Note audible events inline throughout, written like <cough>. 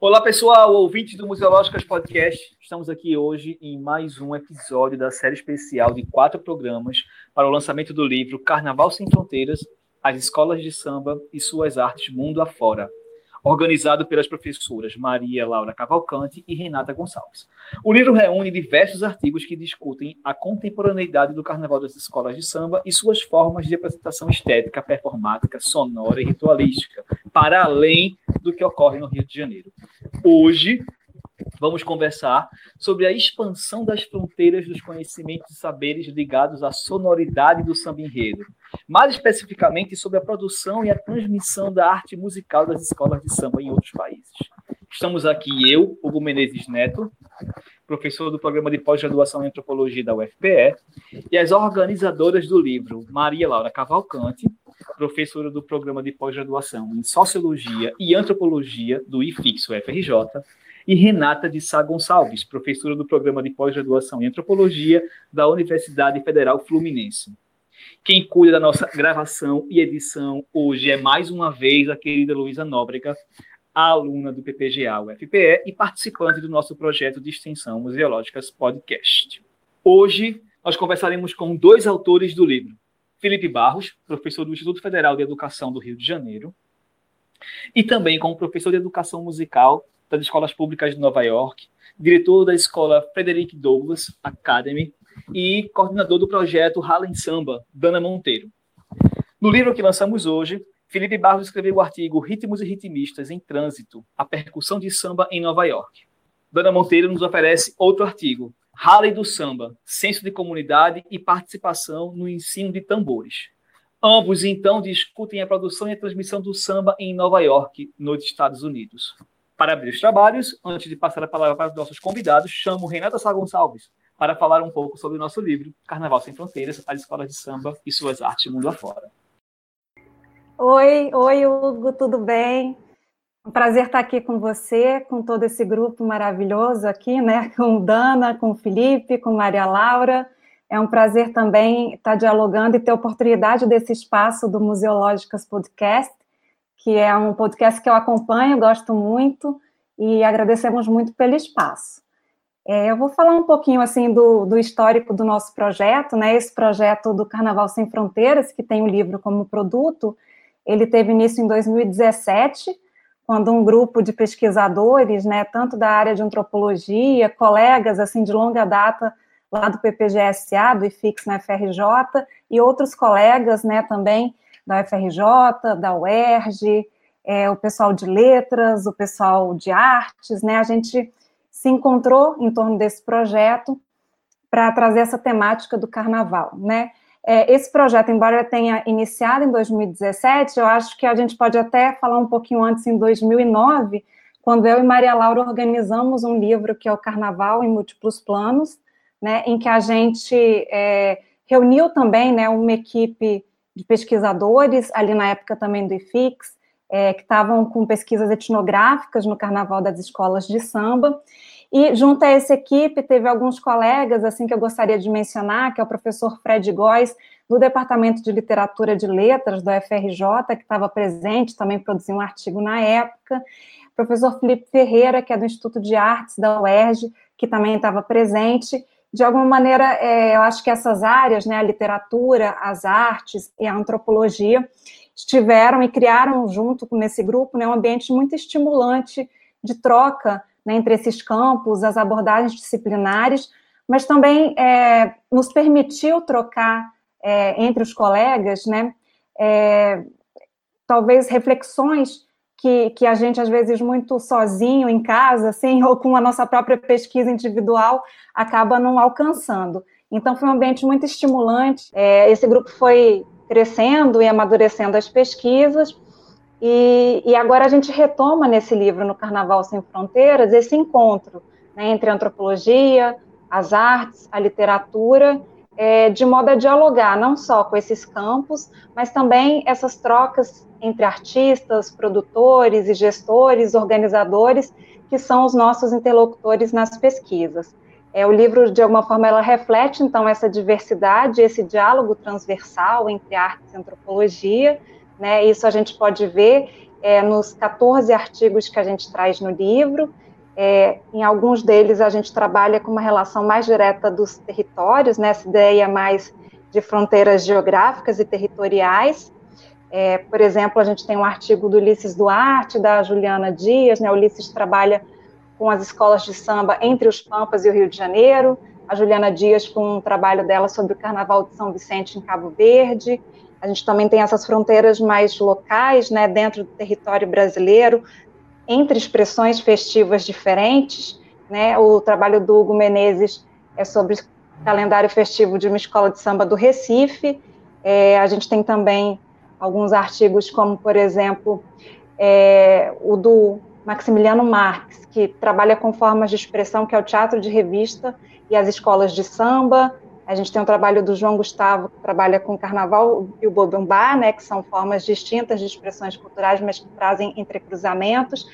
Olá, pessoal, ouvintes do Museológicas Podcast. Estamos aqui hoje em mais um episódio da série especial de quatro programas para o lançamento do livro Carnaval Sem Fronteiras: As Escolas de Samba e Suas Artes Mundo Afora, organizado pelas professoras Maria Laura Cavalcante e Renata Gonçalves. O livro reúne diversos artigos que discutem a contemporaneidade do carnaval das escolas de samba e suas formas de apresentação estética, performática, sonora e ritualística, para além do que ocorre no Rio de Janeiro. Hoje, vamos conversar sobre a expansão das fronteiras dos conhecimentos e saberes ligados à sonoridade do samba enredo, mais especificamente sobre a produção e a transmissão da arte musical das escolas de samba em outros países. Estamos aqui eu, Hugo Menezes Neto, professor do programa de pós-graduação em antropologia da UFPE, e as organizadoras do livro, Maria Laura Cavalcante, professora do programa de pós-graduação em sociologia e antropologia do IFIX UFRJ, e Renata de Sá Gonçalves, professora do programa de pós-graduação em antropologia da Universidade Federal Fluminense. Quem cuida da nossa gravação e edição hoje é mais uma vez a querida Luísa Nóbrega, aluna do PPGA UFPE e participante do nosso projeto de extensão Museológicas Podcast. Hoje nós conversaremos com dois autores do livro. Felipe Barros, professor do Instituto Federal de Educação do Rio de Janeiro, e também com o professor de Educação Musical das Escolas Públicas de Nova York, diretor da Escola Frederick Douglass Academy e coordenador do projeto Harlem Samba, Dana Monteiro. No livro que lançamos hoje, Felipe Barros escreveu o artigo Ritmos e Ritmistas em Trânsito, a percussão de samba em Nova York. Dana Monteiro nos oferece outro artigo, Harley do Samba, Senso de Comunidade e Participação no Ensino de Tambores. Ambos, então, discutem a produção e a transmissão do samba em Nova York, nos Estados Unidos. Para abrir os trabalhos, antes de passar a palavra para os nossos convidados, chamo Renata Sá Gonçalves para falar um pouco sobre o nosso livro, Carnaval Sem Fronteiras, as escolas de samba e suas artes mundo afora. Oi, oi, Hugo, tudo bem? Um prazer estar aqui com você, com todo esse grupo maravilhoso aqui, né? <laughs> Com Dana, com Felipe, com Maria Laura. É um prazer também estar dialogando e ter oportunidade desse espaço do Museológicas Podcast, que é um podcast que eu acompanho, gosto muito e agradecemos muito pelo espaço. É, eu vou falar um pouquinho assim do, do, histórico do nosso projeto, né? Esse projeto do Carnaval Sem Fronteiras, que tem o livro como produto, ele teve início em 2017, quando um grupo de pesquisadores, né, tanto da área de antropologia, colegas assim de longa data lá do PPGSA, do IFIX na FRJ, e outros colegas, né, também da UFRJ, da UERJ, é, o pessoal de letras, o pessoal de artes, né, a gente se encontrou em torno desse projeto para trazer essa temática do carnaval, né, é, esse projeto, embora tenha iniciado em 2017, eu acho que a gente pode até falar um pouquinho antes, em 2009, quando eu e Maria Laura organizamos um livro que é o Carnaval em Múltiplos Planos, né, em que a gente é, reuniu também né, uma equipe de pesquisadores, ali na época também do IFIX, é, que estavam com pesquisas etnográficas no Carnaval das Escolas de Samba, e junto a essa equipe teve alguns colegas assim que eu gostaria de mencionar, que é o professor Fred Góes, do Departamento de Literatura de Letras do FRJ, que estava presente, também produziu um artigo na época, o professor Felipe Ferreira, que é do Instituto de Artes da UERJ, que também estava presente. De alguma maneira, é, eu acho que essas áreas, né, a literatura, as artes e a antropologia, estiveram e criaram junto com esse grupo né, um ambiente muito estimulante de troca né, entre esses campos, as abordagens disciplinares, mas também é, nos permitiu trocar é, entre os colegas, né, é, talvez reflexões que, que a gente, às vezes, muito sozinho em casa, assim, <laughs> ou com a nossa própria pesquisa individual, acaba não alcançando. Então, foi um ambiente muito estimulante. É, esse grupo foi crescendo e amadurecendo as pesquisas, E, e, agora a gente retoma nesse livro, no Carnaval Sem Fronteiras, esse encontro né, entre a antropologia, as artes, a literatura, é, de modo a dialogar não só com esses campos, mas também essas trocas entre artistas, produtores e gestores, organizadores, que são os nossos interlocutores nas pesquisas. É, o livro, de alguma forma, ela reflete, então, essa diversidade, esse diálogo transversal entre artes e antropologia, né? Isso a gente pode ver é, nos 14 artigos que a gente traz no livro, é, em alguns deles a gente trabalha com uma relação mais direta dos territórios, né, essa ideia mais de fronteiras geográficas e territoriais. É, por exemplo, a gente tem um artigo do Ulisses Duarte, da Juliana Dias, né, o Ulisses trabalha com as escolas de samba entre os Pampas e o Rio de Janeiro, a Juliana Dias com um trabalho dela sobre o Carnaval de São Vicente em Cabo Verde. A gente também tem essas fronteiras mais locais, né, dentro do território brasileiro, entre expressões festivas diferentes. Né? O trabalho do Hugo Menezes é sobre o calendário festivo de uma escola de samba do Recife. É, a gente tem também alguns artigos, como, por exemplo, é, o do Maximiliano Marques, que trabalha com formas de expressão, que é o teatro de revista e as escolas de samba. A gente tem o trabalho do João Gustavo, que trabalha com carnaval e o bobumbá, né, que são formas distintas de expressões culturais, mas que trazem entrecruzamentos.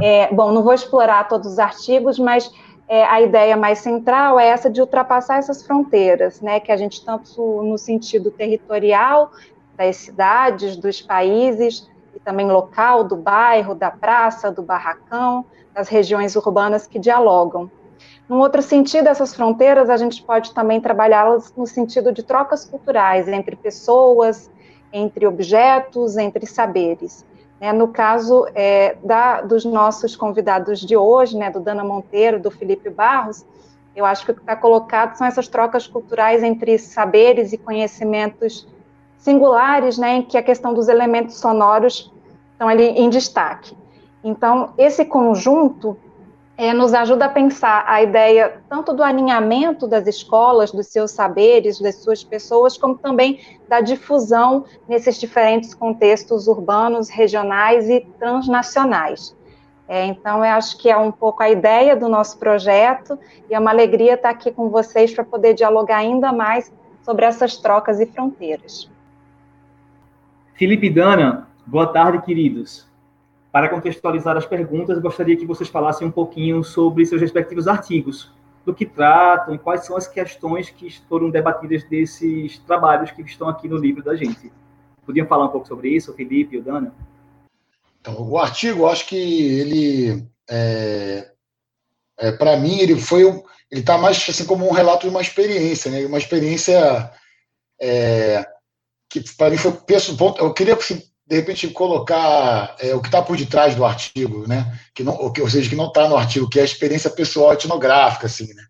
É, bom, não vou explorar todos os artigos, mas é, a ideia mais central é essa de ultrapassar essas fronteiras, né, que a gente tanto no sentido territorial das cidades, dos países, e também local, do bairro, da praça, do barracão, das regiões urbanas que dialogam. Num outro sentido, essas fronteiras a gente pode também trabalhá-las no sentido de trocas culturais entre pessoas, entre objetos, entre saberes. É, no caso é, da, dos nossos convidados de hoje, né, do Dana Monteiro, do Felipe Barros, eu acho que o que está colocado são essas trocas culturais entre saberes e conhecimentos singulares, né, em que a questão dos elementos sonoros estão ali em destaque. Então, esse conjunto é, nos ajuda a pensar a ideia tanto do alinhamento das escolas, dos seus saberes, das suas pessoas, como também da difusão nesses diferentes contextos urbanos, regionais e transnacionais. É, então, eu acho que é um pouco a ideia do nosso projeto e é uma alegria estar aqui com vocês para poder dialogar ainda mais sobre essas trocas e fronteiras. Felipe Dana, boa tarde, queridos. Para contextualizar as perguntas, gostaria que vocês falassem um pouquinho sobre seus respectivos artigos, do que tratam e quais são as questões que foram debatidas desses trabalhos que estão aqui no livro da gente. Podiam falar um pouco sobre isso, o Felipe e o Dana? Então, o artigo, acho que ele, é, é, para mim, ele foi, ele está mais assim como um relato de uma experiência, né? Uma experiência é, que para mim foi eu queria assim, de repente colocar é, o que está por detrás do artigo, né? Que não, ou, que, ou seja, que não está no artigo, que é a experiência pessoal etnográfica, assim, né?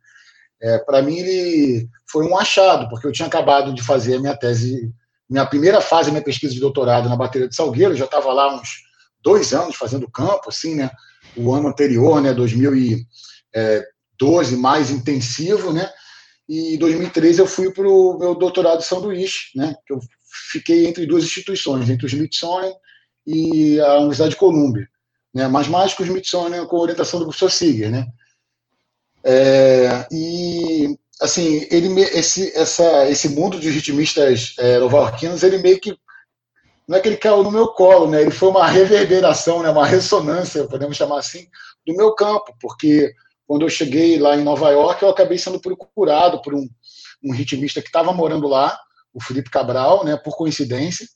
É, Para mim ele foi um achado, porque eu tinha acabado de fazer a minha tese, minha primeira fase, minha pesquisa de doutorado na bateria de Salgueiro, já estava lá uns dois anos fazendo campo, assim, né? O ano anterior, né? 2012 é, mais intensivo, né? E em 2013 eu fui para o meu doutorado de sanduíche, né? Que eu fiquei entre duas instituições, entre o Smithsonian e a Universidade de Colômbia, né? mas mais com o Smithsonian com orientação do professor Siger, né? É, e assim ele esse essa esse mundo de ritmistas é, novarquinos ele meio que não é que ele caiu no meu colo, né? Ele foi uma reverberação, né? Uma ressonância, podemos chamar assim, do meu campo, porque quando eu cheguei lá em Nova York eu acabei sendo procurado por um, um ritmista que estava morando lá o Felipe Cabral, né, por coincidência,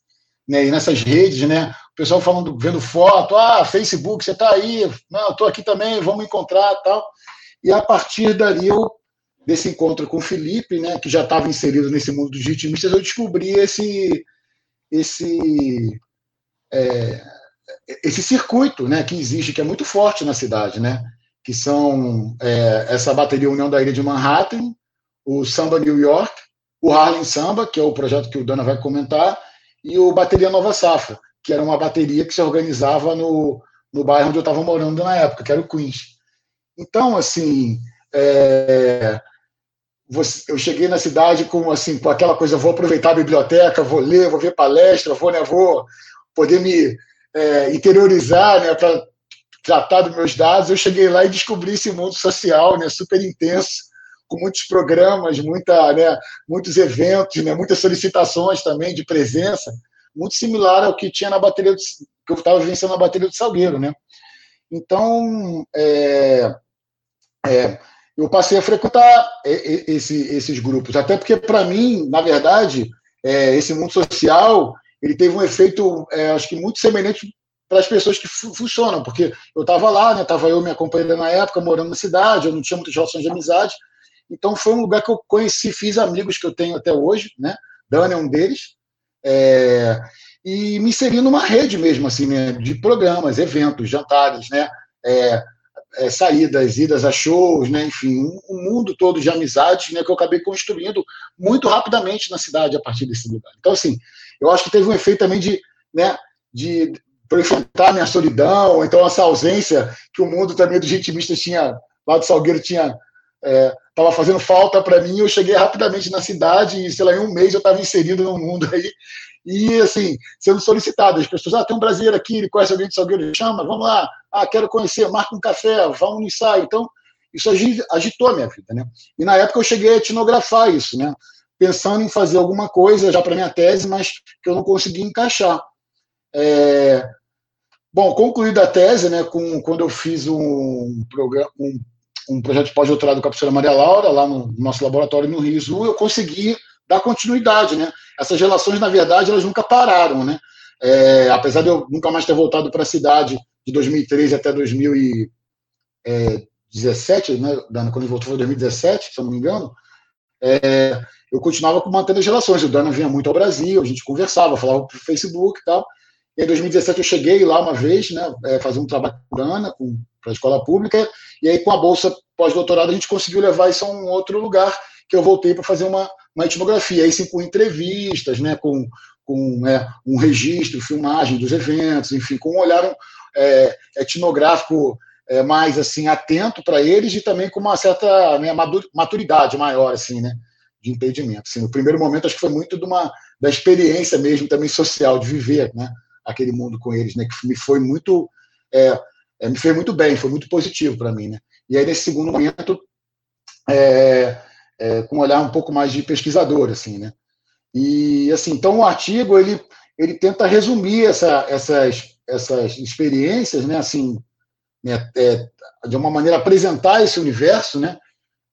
né, e nessas redes, né, o pessoal falando, vendo foto, ah, Facebook, você está aí, não, estou aqui também, vamos encontrar, tal. E a partir dali eu desse encontro com o Felipe, né, que já estava inserido nesse mundo dos ritmistas, eu descobri esse esse é, esse circuito, né, que existe, que é muito forte na cidade, né, que são é, essa bateria União da Ilha de Manhattan, o Samba New York o Harlem Samba, que é o projeto que o Dana vai comentar, e o Bateria Nova Safra, que era uma bateria que se organizava no, no bairro onde eu estava morando na época, que era o Queens. Então, assim, é, eu cheguei na cidade com assim com aquela coisa, vou aproveitar a biblioteca, vou ler, vou ver palestra, vou, né, vou poder me é, interiorizar, né, para tratar dos meus dados, eu cheguei lá e descobri esse mundo social, né, super intenso, com muitos programas, muita, né, muitos eventos, né, muitas solicitações também de presença, muito similar ao que tinha na bateria do, que eu estava vivenciando na bateria do Salgueiro, né? Então, é, é, eu passei a frequentar esse, esses grupos, até porque para mim, na verdade, é, esse mundo social ele teve um efeito, é, acho que muito semelhante para as pessoas que funcionam, porque eu estava lá, né, estava eu me acompanhando na época, morando na cidade, eu não tinha muitas relações de amizade, então foi um lugar que eu conheci, fiz amigos que eu tenho até hoje, né, Dani é um deles, é, e me inseri numa rede mesmo, assim, né, de programas, eventos, jantares, né, é, é, saídas, idas a shows, né, enfim, um, um, mundo todo de amizades, né, que eu acabei construindo muito rapidamente na cidade a partir desse lugar. Então, assim, eu acho que teve um efeito também de, né, de enfrentar minha solidão, então essa ausência que o mundo também dos ritmistas tinha, lá do Salgueiro tinha estava fazendo falta para mim, eu cheguei rapidamente na cidade e, sei lá, em um mês eu estava inserido no mundo aí e, assim, sendo solicitado. As pessoas, ah, tem um brasileiro aqui, ele conhece alguém de Salgueiro, chama, vamos lá, ah, quero conhecer, marca um café, vamos no ensaio. Então, isso agitou a minha vida, né? E na época eu cheguei a etnografar isso, né? Pensando em fazer alguma coisa já para minha tese, mas que eu não consegui encaixar. É... Bom, concluída a tese, né, com, quando eu fiz um, programa, um, um projeto de pós-doutorado com a professora Maria Laura, lá no nosso laboratório no Rio Sul, eu consegui dar continuidade, né? Essas relações, na verdade, elas nunca pararam, né? É, apesar de eu nunca mais ter voltado para a cidade de 2013 até 2017, né, Dana, quando voltou foi 2017, se eu não me engano, é, eu continuava mantendo as relações. O Dana vinha muito ao Brasil, a gente conversava, falava por Facebook e tal. Em 2017 eu cheguei lá uma vez, né, é, fazer um trabalho com a Dana, para a escola pública, e aí com a bolsa pós-doutorado a gente conseguiu levar isso a um outro lugar, que eu voltei para fazer uma, uma etnografia, aí sim com entrevistas, né, com, com é, um registro, filmagem dos eventos, enfim, com um olhar é, etnográfico é, mais assim atento para eles e também com uma certa né, maturidade maior assim, né, de impedimento. Assim, no primeiro momento acho que foi muito de uma da experiência mesmo também social de viver, né, aquele mundo com eles, né, que me foi muito é, é, me fez muito bem, foi muito positivo para mim, né. E aí nesse segundo momento é, é, com um olhar um pouco mais de pesquisador, assim, né? E assim, então o artigo ele ele tenta resumir essa, essas essas experiências, né? Assim, né, é, de uma maneira apresentar esse universo, né?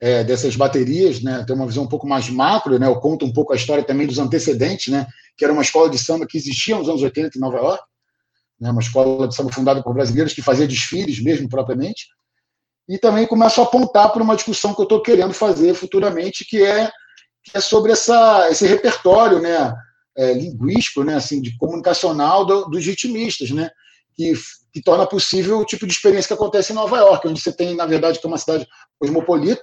É, dessas baterias, né? Ter uma visão um pouco mais macro, né? Eu conto um pouco a história também dos antecedentes, né? Que era uma escola de samba que existia nos anos 80 em Nova York, né? Uma escola de samba fundada por brasileiros que fazia desfiles mesmo propriamente e também começo a apontar para uma discussão que eu estou querendo fazer futuramente, que é, que é sobre essa, esse repertório né, é, linguístico, né, assim, de comunicacional do, dos ritmistas, né, que, que torna possível o tipo de experiência que acontece em Nova York, onde você tem, na verdade, que é uma cidade cosmopolita,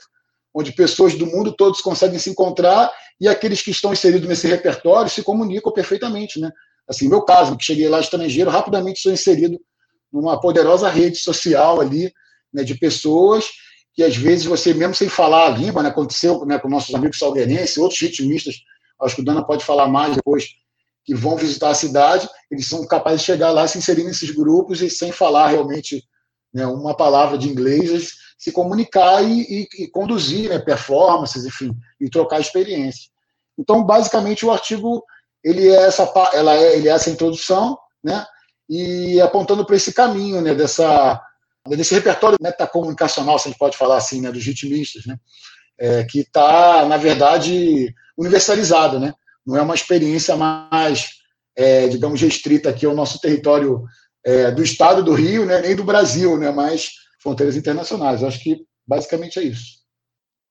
onde pessoas do mundo todos conseguem se encontrar e aqueles que estão inseridos nesse repertório se comunicam perfeitamente, né? Assim, meu caso, que cheguei lá estrangeiro, rapidamente sou inserido numa poderosa rede social ali, né, de pessoas que às vezes você, mesmo sem falar a língua, né, aconteceu né, com nossos amigos salgueirenses, outros ritmistas, acho que o Dana pode falar mais depois, que vão visitar a cidade, eles são capazes de chegar lá se inserir nesses grupos e sem falar realmente né, uma palavra de inglês, se comunicar e, e, e conduzir né, performances, enfim, e trocar experiências. Então, basicamente, o artigo ele é essa, ela é, ele é essa introdução, né, e apontando para esse caminho, né, dessa desse repertório metacomunicacional, se a gente pode falar assim, né, dos ritmistas, né, é, que está, na verdade, universalizado. Né? Não é uma experiência mais, é, digamos, restrita aqui ao nosso território é, do estado do Rio, né, nem do Brasil, né, mas fronteiras internacionais. Eu acho que basicamente é isso.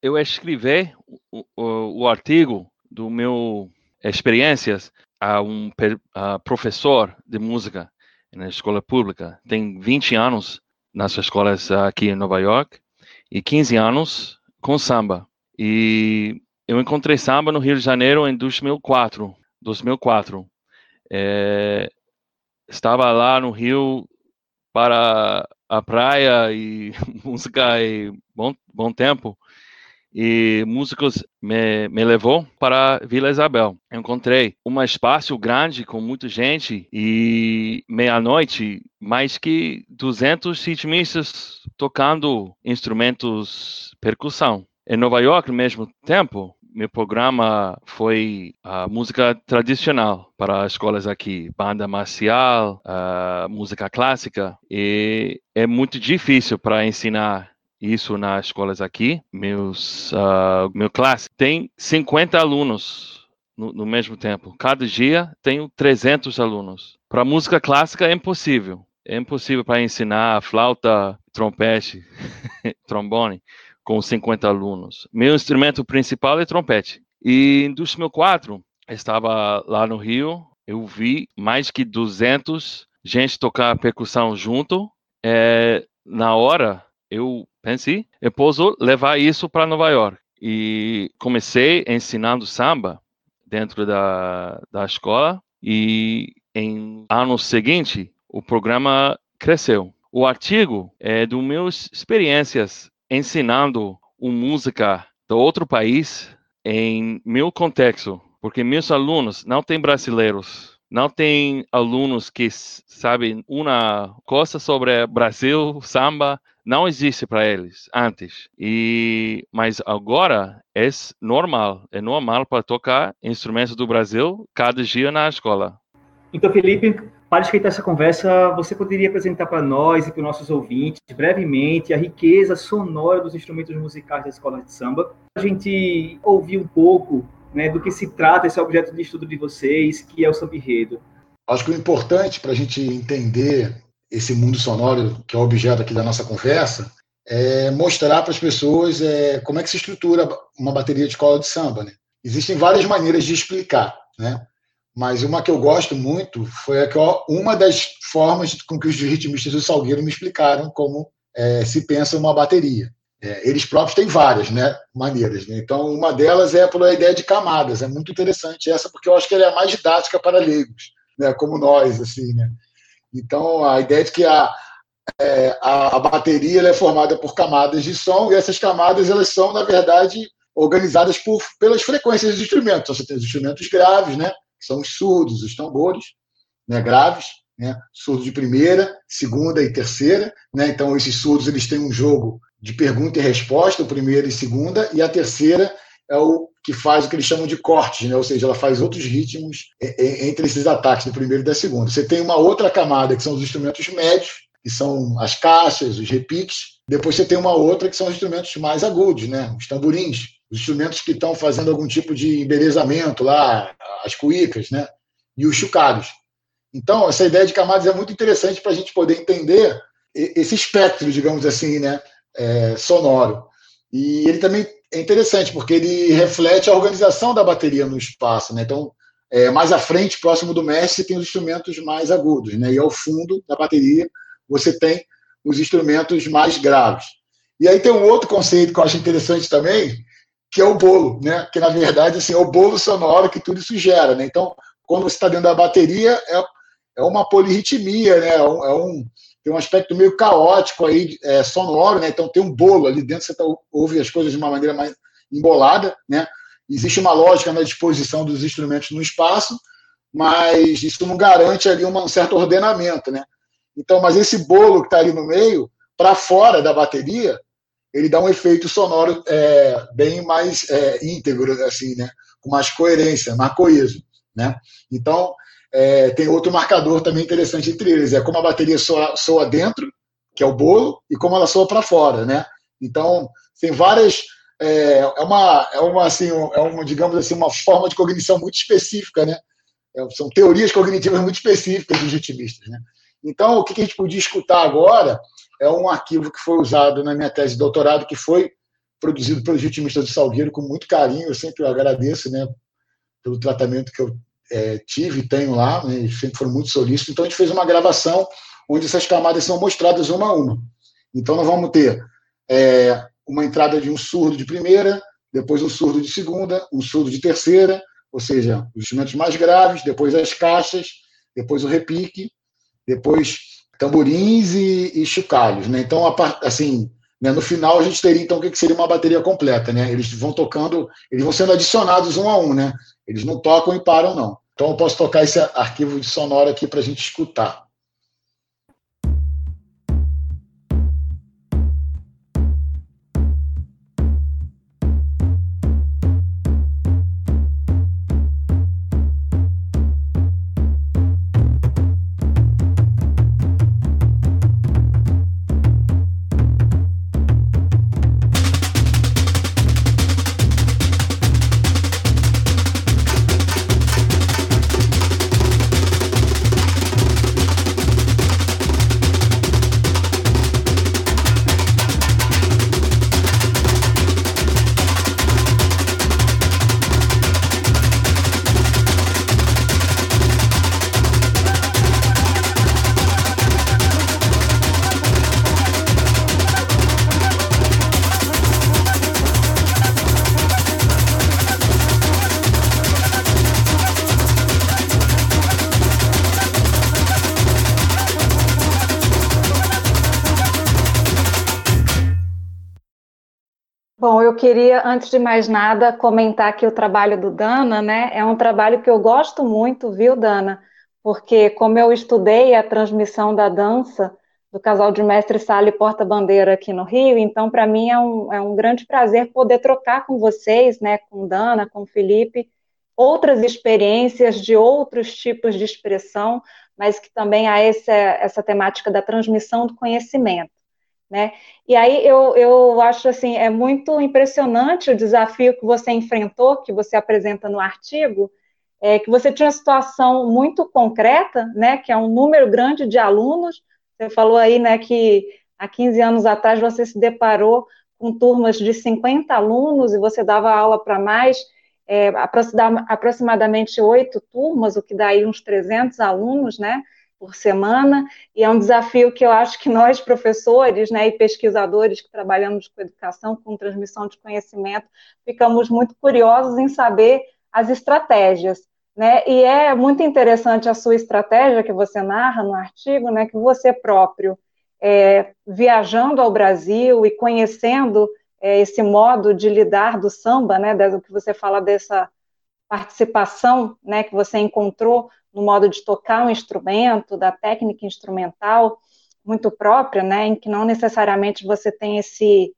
Eu escrevi o, o, o artigo do meu experiências a um a professor de música na escola pública. Tem 20 anos nas escolas aqui em Nova York e 15 anos com samba. E eu encontrei samba no Rio de Janeiro em 2004. 2004. É, estava lá no Rio para a praia e <laughs> música e bom, bom tempo. e músicos me, me levou para Vila Isabel. Encontrei um espaço grande com muita gente e meia-noite mais que 200 ritmistas tocando instrumentos percussão. Em Nova York, ao mesmo tempo, meu programa foi a música tradicional para as escolas aqui, banda marcial, música clássica, e é muito difícil para ensinar isso nas escolas aqui. Meus, uh, meu classe tem 50 alunos no, no, mesmo tempo. Cada dia tenho 300 alunos. Para música clássica é impossível. É impossível para ensinar flauta, trompete, <laughs> trombone com 50 alunos. Meu instrumento principal é trompete. E em 2004, estava lá no Rio, eu vi mais que 200 gente tocar percussão junto. É, na hora, eu pensei, eu posso levar isso para Nova York. E comecei ensinando samba dentro da, da escola e em ano seguinte o programa cresceu. O artigo é do meus experiências ensinando uma música de outro país em meu contexto, porque meus alunos não têm brasileiros, não tem alunos que sabem uma coisa sobre Brasil, samba, não existe para eles antes. E mas agora é normal, é normal para tocar instrumentos do Brasil cada dia na escola. Então, Felipe, para esquentar essa conversa, você poderia apresentar para nós e para os nossos ouvintes, brevemente, a riqueza sonora dos instrumentos musicais da escola de samba? A gente ouvir um pouco né, do que se trata esse objeto de estudo de vocês, que é o samba enredo. Acho que o importante para a gente entender esse mundo sonoro, que é o objeto aqui da nossa conversa, é mostrar para as pessoas é, como é que se estrutura uma bateria de escola de samba. Né? Existem várias maneiras de explicar, né? Mas uma que eu gosto muito foi a que, uma das formas com que os ritmistas do Salgueiro me explicaram como é, se pensa uma bateria. É, eles próprios têm várias né, maneiras. Né? Então, uma delas é pela ideia de camadas. É muito interessante essa, porque eu acho que ela é a mais didática para leigos, né, como nós. assim. Né? Então, a ideia de que a, é, a, a, bateria é formada por camadas de som, e essas camadas elas são, na verdade, organizadas por, pelas frequências dos instrumentos. Então, você tem os instrumentos graves, né? São os surdos, os tambores, né, graves, né, surdo de primeira, segunda e terceira. Né, então, esses surdos eles têm um jogo de pergunta e resposta, o primeiro e segunda, e a terceira é o que faz o que eles chamam de cortes, né? ou seja, ela faz outros ritmos entre esses ataques do primeiro e da segunda. Você tem uma outra camada que são os instrumentos médios, que são as caixas, os repiques. Depois você tem uma outra que são os instrumentos mais agudos, né? os tamborins, os instrumentos que estão fazendo algum tipo de embelezamento lá, as cuícas, né? E os chucados. Então, essa ideia de camadas é muito interessante para a gente poder entender esse espectro, digamos assim, né? É, sonoro. E ele também é interessante, porque ele reflete a organização da bateria no espaço, né? Então, é, mais à frente, próximo do mestre, tem os instrumentos mais agudos, né? E ao fundo da bateria, você tem os instrumentos mais graves. E aí tem um outro conceito que eu acho interessante também, que é o bolo, né? Que na verdade assim, é o bolo sonoro que tudo isso gera, né? Então, quando você está dentro da bateria, é, é uma polirritmia, né? É um, é um, tem um aspecto meio caótico aí, é, sonoro, né? Então tem um bolo ali dentro, você tá, ouve as coisas de uma maneira mais embolada, né? Existe uma lógica na disposição dos instrumentos no espaço, mas isso não garante ali um certo ordenamento, né? Então, mas esse bolo que está ali no meio, para fora da bateria, ele dá um efeito sonoro é, bem mais é, íntegro, assim, né? com mais coerência, mais coeso. Né? Então, é, tem outro marcador também interessante entre eles, é como a bateria soa, soa dentro, que é o bolo, e como ela soa para fora. Né? Então, tem várias. É, é, uma, é uma, assim, é uma, digamos assim, uma forma de cognição muito específica, né? É, são teorias cognitivas muito específicas dos ritmistas, né? Então, o que a gente podia escutar agora é um arquivo que foi usado na minha tese de doutorado, que foi produzido pelos ritmistas do Salgueiro com muito carinho. Eu sempre agradeço né, pelo tratamento que eu é, tive e tenho lá, né, eles sempre foram muito solícitos. Então, a gente fez uma gravação onde essas camadas são mostradas uma a uma. Então, nós vamos ter é, uma entrada de um surdo de primeira, depois um surdo de segunda, um surdo de terceira, ou seja, os instrumentos mais graves, depois as caixas, depois o repique, depois tamborins e, e chocalhos. Né? Então, assim, Né? No final, a gente teria, então, o que seria uma bateria completa. Né? Eles vão tocando, eles vão sendo adicionados um a um. Né? Eles não tocam e param, não. Então, eu posso tocar esse arquivo de sonoro aqui para a gente escutar. Queria, antes de mais nada, comentar que o trabalho do Dana, né, é um trabalho que eu gosto muito, viu, Dana? Porque como eu estudei a transmissão da dança do casal de mestre Sala e Porta-Bandeira aqui no Rio, então para mim é um, é um grande prazer poder trocar com vocês, né, com Dana, com Felipe, outras experiências de outros tipos de expressão, mas que também há essa, essa temática da transmissão do conhecimento. Né? E aí eu, eu acho assim, é muito impressionante o desafio que você enfrentou, que você apresenta no artigo, é, que você tinha uma situação muito concreta, né, que é um número grande de alunos, você falou aí, né, que há 15 anos atrás você se deparou com turmas de 50 alunos e você dava aula para mais, é, aproximadamente oito turmas, o que dá aí uns 300 alunos, né, por semana, e é um desafio que eu acho que nós, professores né, e pesquisadores que trabalhamos com educação, com transmissão de conhecimento, ficamos muito curiosos em saber as estratégias. Né? E é muito interessante a sua estratégia que você narra no artigo, né, que você próprio, é, viajando ao Brasil e conhecendo é, esse modo de lidar do samba, né, do que você fala dessa participação né, que você encontrou no modo de tocar um instrumento, da técnica instrumental muito própria, né, em que não necessariamente você tem esse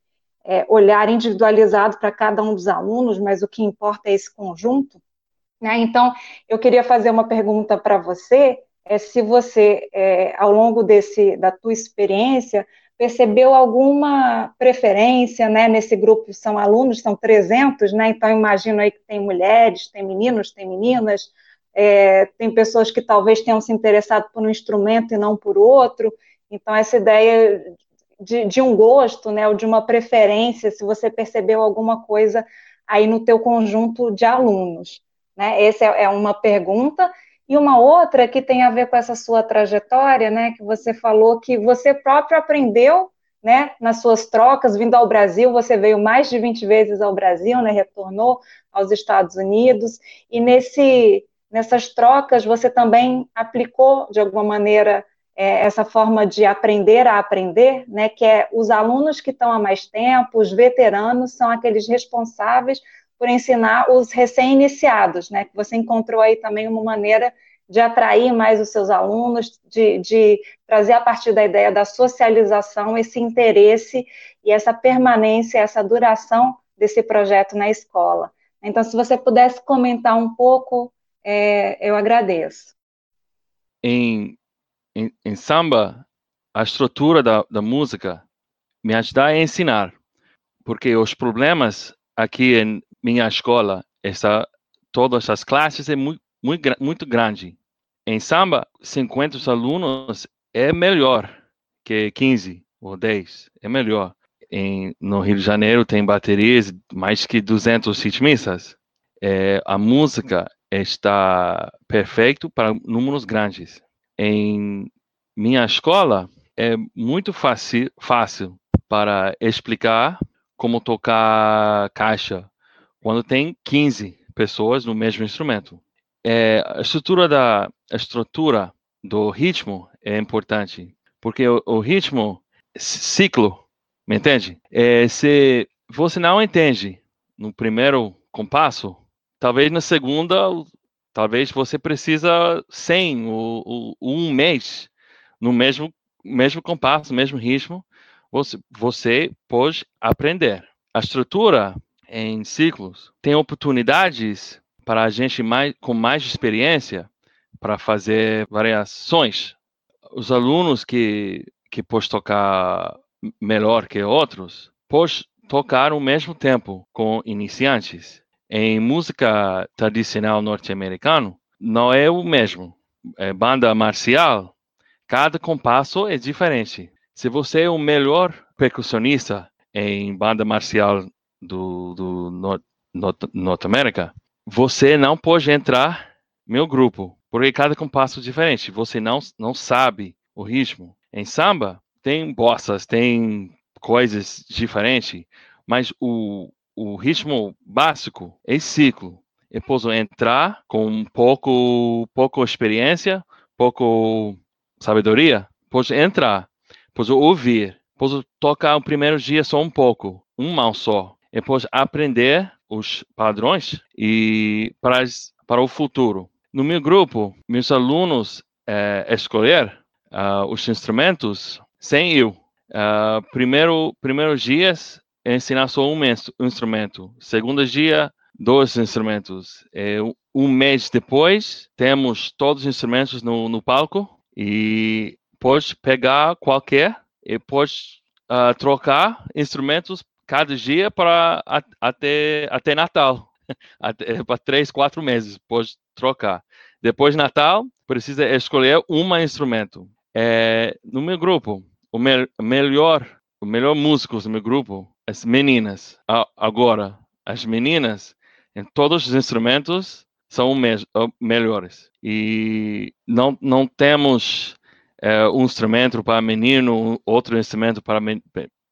é, olhar individualizado para cada um dos alunos, mas o que importa é esse conjunto. Né? Então, eu queria fazer uma pergunta para você, é se você, é, ao longo desse da tua experiência, percebeu alguma preferência, né, nesse grupo? São alunos, são 300, né, então imagino aí que tem mulheres, tem meninos, tem meninas, é, tem pessoas que talvez tenham se interessado por um instrumento e não por outro, então essa ideia de, de um gosto, né, ou de uma preferência, se você percebeu alguma coisa aí no teu conjunto de alunos, né, essa é, é uma pergunta, e uma outra que tem a ver com essa sua trajetória, né, que você falou que você próprio aprendeu, né, nas suas trocas, vindo ao Brasil, você veio mais de 20 vezes ao Brasil, né, retornou aos Estados Unidos, e nesse nessas trocas você também aplicou, de alguma maneira, é, essa forma de aprender a aprender, né, que é os alunos que estão há mais tempo, os veteranos, são aqueles responsáveis por ensinar os recém-iniciados, né, que você encontrou aí também uma maneira de atrair mais os seus alunos, de, de trazer a partir da ideia da socialização esse interesse e essa permanência, essa duração desse projeto na escola. Então, se você pudesse comentar um pouco é, eu agradeço. Em, em, em, samba, a estrutura da, da música me ajuda a ensinar, porque os problemas aqui em minha escola, essa, todas as classes é muito, muito, muito grande. Em samba, 50 alunos é melhor que 15 ou 10, é melhor. Em, no Rio de Janeiro tem baterias, mais que 200 ritmistas. É, a música está perfeito para números grandes. Em minha escola é muito fácil, fácil para explicar como tocar caixa quando tem 15 pessoas no mesmo instrumento. É, a estrutura da a estrutura do ritmo é importante porque o, o ritmo ciclo Me entende? É, se você não entende no primeiro compasso, talvez na segunda, talvez você precisa 100 ou, ou um mês no mesmo mesmo compasso, mesmo ritmo, você, você pode aprender. A estrutura em ciclos tem oportunidades para a gente mais, com mais experiência para fazer variações. Os alunos que, que tocar melhor que outros, podem tocar ao mesmo tempo com iniciantes. Em música tradicional norte-americana, não é o mesmo. É banda marcial, cada compasso é diferente. Se você é o melhor percussionista em banda marcial do, do Norte, América, você não pode entrar meu grupo, porque cada compasso é diferente. Você não, não sabe o ritmo. Em samba, tem bossas, tem coisas diferentes, mas o, o ritmo básico é ciclo. Eu posso entrar com pouco, pouco experiência, pouco sabedoria, posso entrar, posso ouvir, posso tocar o primeiro dia só um pouco, um mal só. Posso aprender os padrões e para, para o futuro. No meu grupo, meus alunos é, escolher uh, os instrumentos sem eu. Uh, primeiro, primeiros dias, ensinar só um instrumento. Segundo dia, dois instrumentos. É, um mês depois, temos todos os instrumentos no, no palco e pode pegar qualquer e pode uh, trocar instrumentos cada dia para até até Natal, <laughs> até, para três, quatro meses pode trocar. Depois de Natal precisa escolher um instrumento. É, no meu grupo, o me melhor o melhor músicos do meu grupo, as meninas. agora, as meninas em todos os instrumentos são me melhores. E não, não temos é, um instrumento para menino, outro instrumento para, men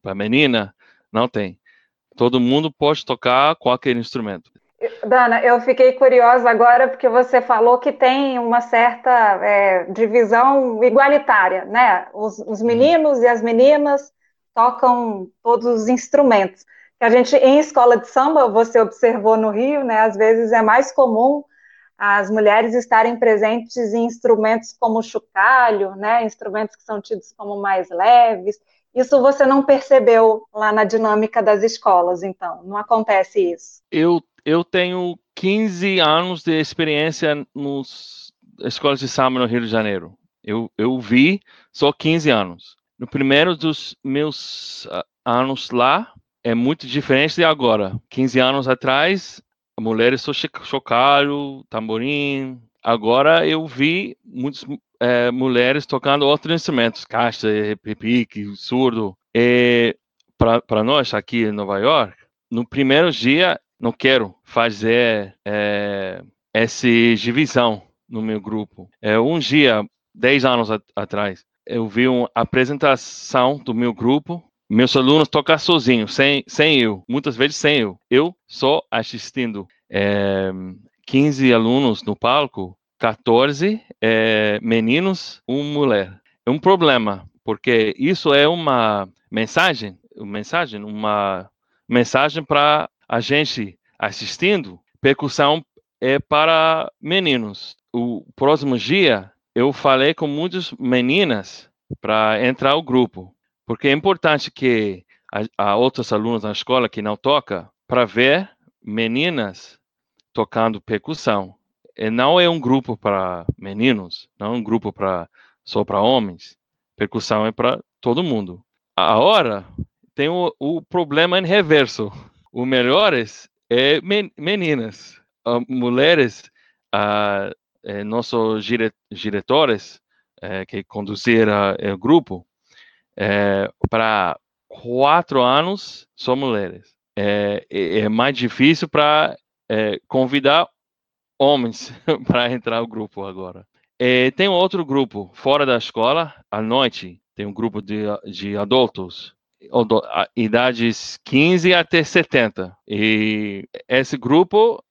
para menina. Não tem. Todo mundo pode tocar qualquer instrumento. Dana, eu fiquei curiosa agora porque você falou que tem uma certa é, divisão igualitária, né? Os, os uhum. meninos e as meninas tocam todos os instrumentos. Que a gente, em escola de samba, você observou no Rio, né? Às vezes é mais comum as mulheres estarem presentes em instrumentos como o chocalho, né, instrumentos que são tidos como mais leves. Isso você não percebeu lá na dinâmica das escolas, então, não acontece isso? Eu, eu tenho 15 anos de experiência nos escolas de samba no Rio de Janeiro. Eu, eu vi só 15 anos. No primeiro dos meus uh, anos lá, é muito diferente de agora. 15 anos atrás, mulheres só chocalho, tamborim. Agora eu vi muitas é, mulheres tocando outros instrumentos, caixa, repique, surdo. E para nós aqui em Nova York, no primeiro dia não quero fazer é, essa divisão no meu grupo. É um dia, dez anos atrás, eu vi uma apresentação do meu grupo meus alunos tocam sozinhos, sem, sem eu, muitas vezes sem eu. Eu só assistindo. É, 15 alunos no palco, 14 é, meninos, uma mulher. É um problema, porque isso é uma mensagem, uma mensagem, uma mensagem para a gente assistindo. Percussão é para meninos. O próximo dia eu falei com muitas meninas para entrar no grupo. Porque é importante que há outros alunos na escola que não toca para ver meninas tocando percussão. E não é um grupo para meninos, não é um grupo para só para homens. Percussão é para todo mundo. Agora tem o, o, problema em reverso. O melhores é men meninas, uh, mulheres. Uh, é, nossos dire diretores é, que conduziram o grupo é, para quatro anos só mulheres. É, é, é mais difícil para é, convidar homens <laughs> para entrar no grupo agora. É, tem outro grupo fora da escola, à noite, tem um grupo de, de adultos, idades 15 até 70. E esse grupo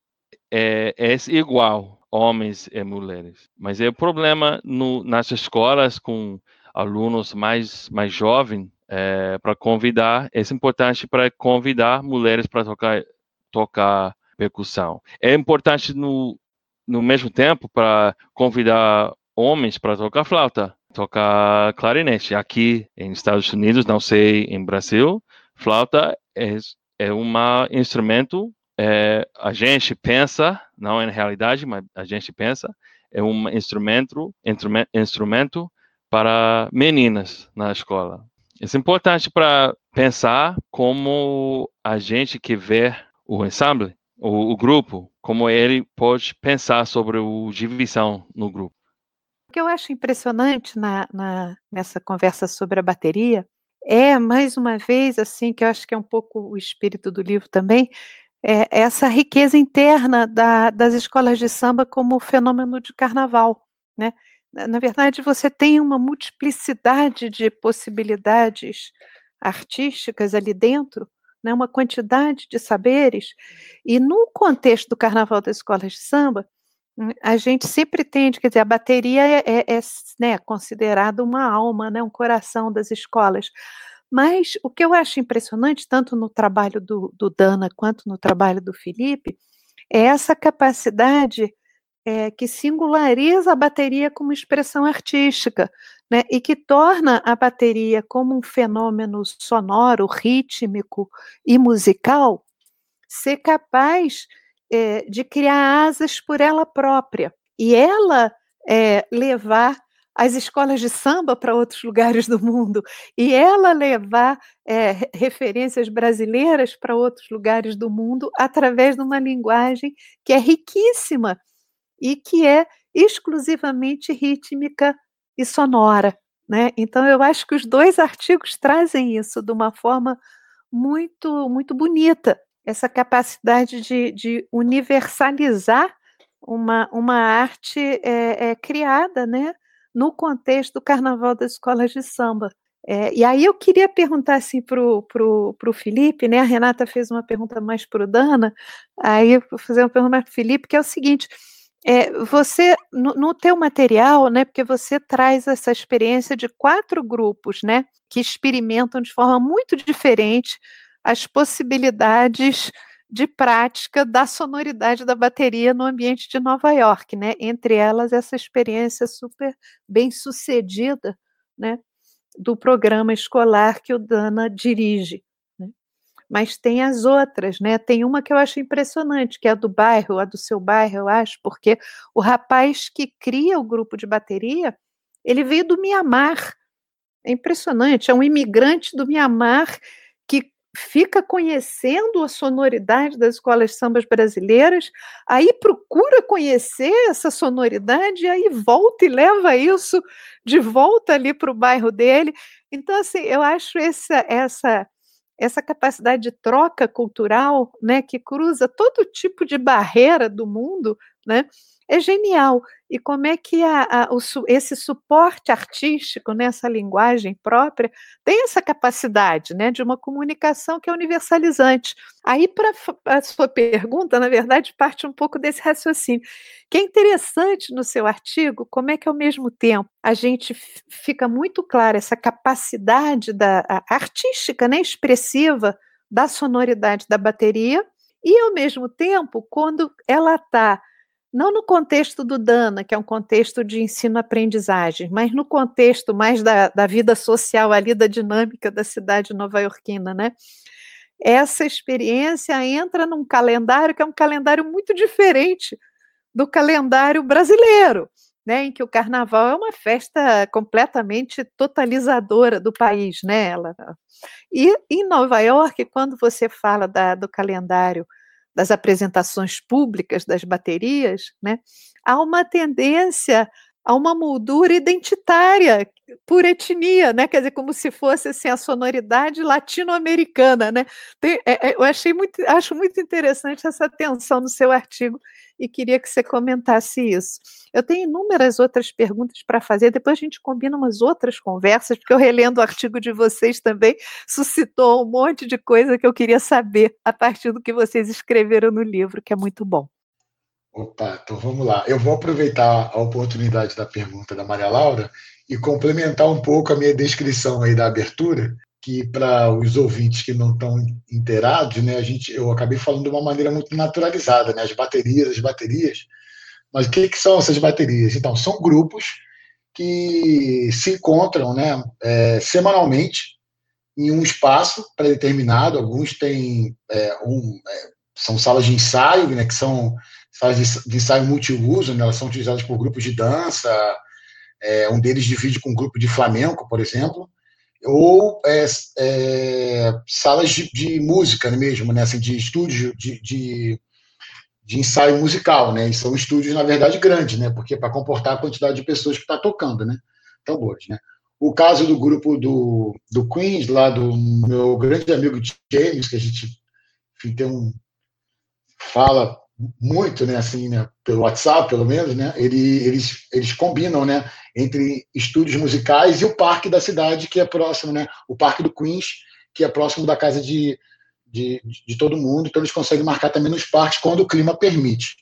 é, é igual, homens e mulheres. Mas é o problema no, nas escolas com alunos mais mais jovens é, para convidar, é importante para convidar mulheres para tocar, tocar percussão. É importante no, no mesmo tempo para convidar homens para tocar flauta, tocar clarinete. Aqui em Estados Unidos, não sei, em Brasil, flauta é, é um instrumento, é, a gente pensa, não é realidade, mas a gente pensa, é um instrumento, instrumento, instrumento para meninas na escola. Isso é importante para pensar como a gente que vê o ensemble, o, o grupo, como ele pode pensar sobre a divisão no grupo. O que eu acho impressionante na, na, nessa conversa sobre a bateria é, mais uma vez, assim, que eu acho que é um pouco o espírito do livro também, é essa riqueza interna da, das escolas de samba como fenômeno de carnaval, né? Na verdade, você tem uma multiplicidade de possibilidades artísticas ali dentro, né, uma quantidade de saberes, e no contexto do Carnaval das Escolas de Samba, hum, a gente sempre tende, quer dizer, a bateria é, é, é né, considerada uma alma, né, um coração das escolas. Mas o que eu acho impressionante, tanto no trabalho do, do Dana quanto no trabalho do Felipe, é essa capacidade é, que singulariza a bateria como expressão artística, né, e que torna a bateria como um fenômeno sonoro, rítmico e musical, ser capaz é, de criar asas por ela própria. E ela é, levar as escolas de samba para outros lugares do mundo e ela levar é, referências brasileiras para outros lugares do mundo através de uma linguagem que é riquíssima e que é exclusivamente rítmica e sonora. Né? Então, eu acho que os dois artigos trazem isso de uma forma muito, muito bonita, essa capacidade de, de universalizar uma, uma arte é, é, criada né, no contexto do Carnaval das Escolas de Samba. É, e aí eu queria perguntar assim para o Felipe, né? A Renata fez uma pergunta mais para o Dana, aí eu vou fazer uma pergunta para o Felipe, que é o seguinte: é, você, no, no teu material, né, porque você traz essa experiência de quatro grupos, né, que experimentam de forma muito diferente as possibilidades de prática da sonoridade da bateria no ambiente de Nova York, né, entre elas essa experiência super bem sucedida, né, do programa escolar que o Dana dirige mas tem as outras, né? Tem uma que eu acho impressionante, que é a do bairro, a do seu bairro, eu acho, porque o rapaz que cria o grupo de bateria, ele veio do Mianmar. É impressionante, é um imigrante do Mianmar que fica conhecendo a sonoridade das escolas sambas brasileiras, aí procura conhecer essa sonoridade, aí volta e leva isso de volta ali para o bairro dele. Então, assim, eu acho essa, essa essa capacidade de troca cultural, né, que cruza todo tipo de barreira do mundo, né, é genial. E como é que a, a, o, esse suporte artístico nessa linguagem própria tem essa capacidade né, de uma comunicação que é universalizante. Aí, para a sua pergunta, na verdade, parte um pouco desse raciocínio, que é interessante no seu artigo, como é que, ao mesmo tempo, a gente fica muito clara essa capacidade da, artística, né, expressiva, da sonoridade da bateria, e, ao mesmo tempo, quando ela está não no contexto do Dana, que é um contexto de ensino-aprendizagem, mas no contexto mais da, da vida social ali, da dinâmica da cidade nova-iorquina, né? Essa experiência entra num calendário que é um calendário muito diferente do calendário brasileiro, né, em que o carnaval é uma festa completamente totalizadora do país, né? Ela, e em Nova York, quando você fala da, do calendário das apresentações públicas das baterias, né, há uma tendência a uma moldura identitária por etnia, né? Quer dizer, como se fosse assim a sonoridade latino-americana, né? Tem, é, é, eu achei muito, acho muito interessante essa tensão no seu artigo e queria que você comentasse isso. Eu tenho inúmeras outras perguntas para fazer, depois a gente combina umas outras conversas, porque eu relendo o artigo de vocês também suscitou um monte de coisa que eu queria saber a partir do que vocês escreveram no livro, que é muito bom. Opa, então vamos lá. Eu vou aproveitar a oportunidade da pergunta da Maria Laura e complementar um pouco a minha descrição aí da abertura, que para os ouvintes que não estão inteirados, né, a gente, eu acabei falando de uma maneira muito naturalizada, né, as baterias, as baterias. Mas o que, que são essas baterias? Então, são grupos que se encontram né, é, semanalmente em um espaço pré-determinado. Alguns têm é, um, é, são salas de ensaio, né, que são salas de, ensaio multiuso, né, elas são utilizadas por grupos de dança. É, um deles divide com um grupo de flamenco, por exemplo ou é, é, salas de, de, música mesmo, né, assim, de estúdio de, de, de, ensaio musical, né, e são estúdios, na verdade, grandes, né, porque para comportar a quantidade de pessoas que está tocando, né, tambores, né. O caso do grupo do, do Queens, lá do meu grande amigo James, que a gente enfim, tem um, fala muito, né, assim, né, pelo WhatsApp, pelo menos, né, ele, eles, eles combinam, né, entre estúdios musicais e o parque da cidade, que é próximo, né, o Parque do Queens, que é próximo da casa de, de, de todo mundo, então eles conseguem marcar também nos parques quando o clima permite.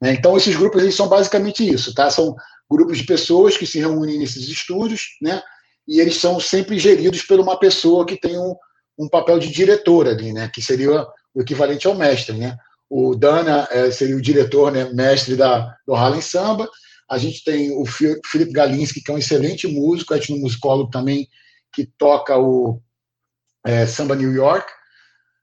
Né? Então, esses grupos eles são basicamente isso, tá? São grupos de pessoas que se reúnem nesses estúdios, né, e eles são sempre geridos por uma pessoa que tem um, um papel de diretor ali, né, que seria o equivalente ao mestre, né, o Dana é, seria o diretor, né, mestre da, do Harlem Samba. A gente tem o Felipe Galinski, que é um excelente músico, etnomusicólogo também, que toca o é, Samba New York.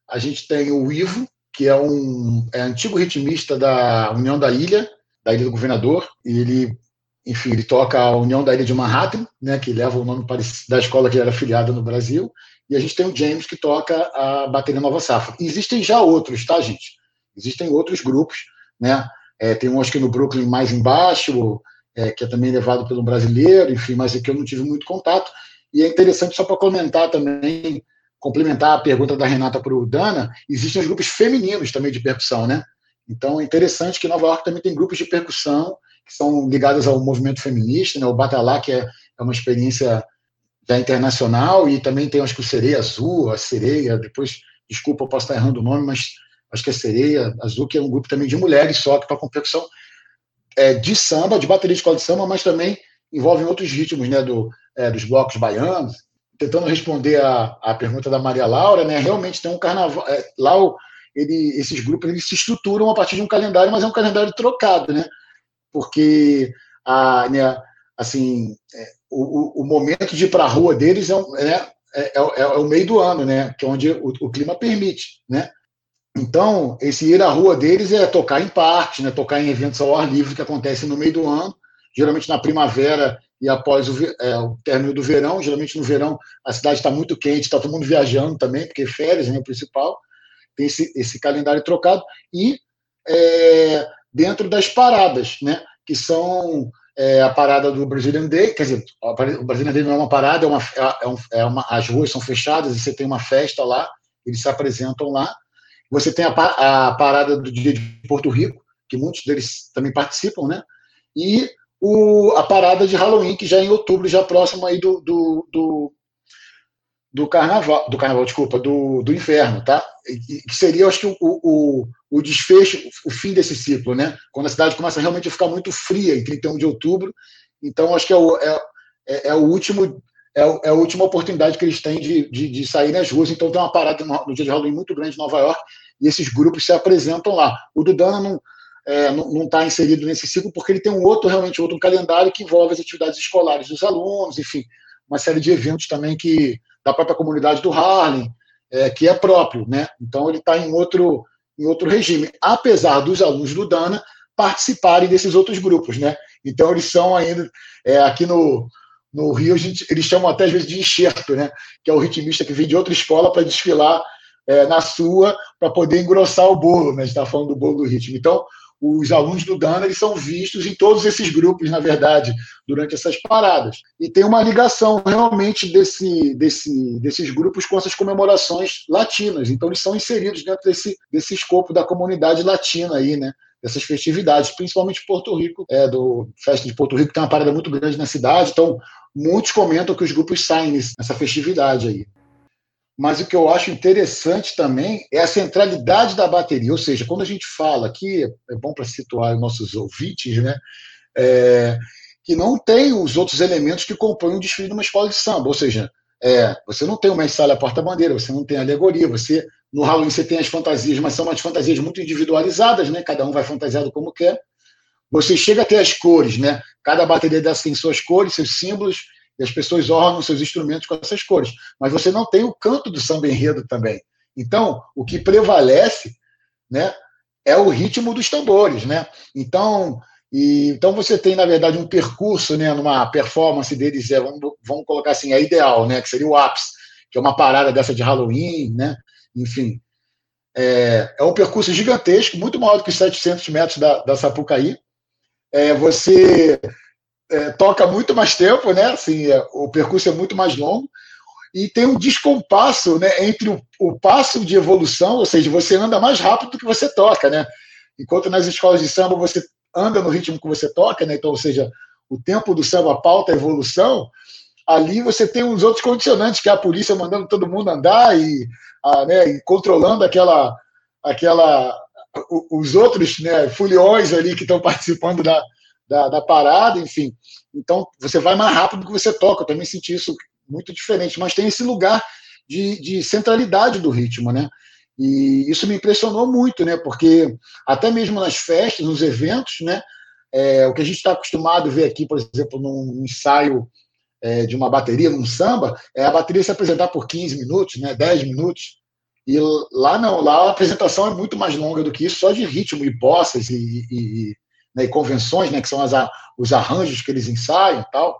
A gente tem o Ivo, que é um é antigo ritmista da União da Ilha, da Ilha do Governador, e ele, enfim, ele toca a União da Ilha de Manhattan, né, que leva o nome da escola que ele era afiliada no Brasil, e a gente tem o James, que toca a bateria Nova Safra. Existem já outros, tá, gente? Existem outros grupos, né? É, tem um, acho que no Brooklyn mais embaixo, é, que é também levado pelo brasileiro, enfim, mas aqui eu não tive muito contato. E é interessante, só para comentar também, complementar a pergunta da Renata para o Dana, existem os grupos femininos também de percussão, né? Então é interessante que Nova York também tem grupos de percussão que são ligados ao movimento feminista, né? O Batalá, que é, é uma experiência já internacional, e também tem, acho que o Sereia Azul, a Sereia, depois, desculpa, eu posso estar errando o nome, mas acho que é Sereia Azul, que é um grupo também de mulheres só, que tocam percussão é, de samba, de bateria de escola de samba, mas também envolvem outros ritmos, né, do, é, dos blocos baianos. Tentando responder a, a pergunta da Maria Laura, né, realmente tem um carnaval. É, lá, ele, esses grupos eles se estruturam a partir de um calendário, mas é um calendário trocado, né, porque a, né, assim, é, o, o, momento de ir para a rua deles é, um, né, é, é, é, o meio do ano, né, que é onde o, o clima permite, né. Então, esse ir à rua deles é tocar em parques, né, tocar em eventos ao ar livre que acontecem no meio do ano, geralmente na primavera e após o, é, o término do verão. Geralmente no verão a cidade está muito quente, está todo mundo viajando também, porque férias né, o principal. Tem esse, esse calendário trocado. E é, dentro das paradas, né, que são é, a parada do Brazilian Day, quer dizer, o Brazilian Day não é uma parada, é uma, é, é uma, as ruas são fechadas e você tem uma festa lá, eles se apresentam lá. Você tem a, a parada do dia de Porto Rico, que muitos deles também participam, né? E o, a parada de Halloween, que já é em outubro, já próximo aí do, do, do, do carnaval, do carnaval, desculpa, do, do inverno, tá? Que seria, acho que, o, o, o desfecho, o fim desse ciclo, né? Quando a cidade começa realmente a ficar muito fria em 31 de outubro. Então, acho que é o, é, é, é o último é, é, a última oportunidade que eles têm de, de, de, sair nas ruas. Então tem uma parada no, no dia de Halloween muito grande em Nova York e esses grupos se apresentam lá. O Dudana não é, não está inserido nesse ciclo porque ele tem um outro realmente outro calendário que envolve as atividades escolares dos alunos, enfim, uma série de eventos também que da própria comunidade do Harlem, é, que é próprio, né? Então ele está em outro em outro regime, apesar dos alunos do Dana participarem desses outros grupos, né? Então eles são ainda é, aqui no no Rio, gente, eles chamam até às vezes de enxerto, né? que é o ritmista que vem de outra escola para desfilar é, na sua, para poder engrossar o bolo. Né? A gente está falando do bolo do ritmo. Então, os alunos do Dana eles são vistos em todos esses grupos, na verdade, durante essas paradas. E tem uma ligação realmente desse, desse, desses grupos com essas comemorações latinas. Então, eles são inseridos dentro desse, desse escopo da comunidade latina aí, né? Dessas festividades, principalmente Porto Rico, é, do Festa de Porto Rico tem uma parada muito grande na cidade, então muitos comentam que os grupos saem nessa festividade aí. Mas o que eu acho interessante também é a centralidade da bateria, ou seja, quando a gente fala aqui, é bom para situar os nossos ouvintes, né? É, que não tem os outros elementos que compõem o desfile de uma escola de samba, ou seja, É, você não tem uma ensaia porta-bandeira, você não tem alegoria, você no Halloween você tem as fantasias, mas são umas fantasias muito individualizadas, né? Cada um vai fantasiado como quer. Você chega a ter as cores, né? Cada bateria dessa tem suas cores, seus símbolos, e as pessoas ornam seus instrumentos com essas cores. Mas você não tem o canto do samba enredo também. Então, o que prevalece, né, é o ritmo dos tambores, né? Então, e, então você tem, na verdade, um percurso, né, numa performance deles, é, vamos, vamos colocar assim, é ideal, né, que seria o ápice, que é uma parada dessa de Halloween, né? Enfim, é, é um percurso gigantesco, muito maior do que os 700 metros da, da Sapucaí. É, você é, toca muito mais tempo, né? Assim, é, o percurso é muito mais longo e tem um descompasso, né, entre o, o, passo de evolução, ou seja, você anda mais rápido do que você toca, né? Enquanto nas escolas de samba você anda no ritmo que você toca, né? Então, ou seja, o tempo do samba pauta a evolução. Ali você tem uns outros condicionantes, que é a polícia mandando todo mundo andar e, a, né, controlando aquela, aquela, os outros né, foliões ali que estão participando da, da, da, parada, enfim. Então, você vai mais rápido do que você toca. Eu também senti isso muito diferente, mas tem esse lugar de, de centralidade do ritmo, né? E isso me impressionou muito, né? Porque até mesmo nas festas, nos eventos, né? É, o que a gente está acostumado a ver aqui, por exemplo, num ensaio é, de uma bateria, num samba, é a bateria se apresentar por 15 minutos, né? 10 minutos. E lá não, lá a apresentação é muito mais longa do que isso, só de ritmo e bossas e, e, né, e convenções, né? Que são as, os arranjos que eles ensaiam e tal.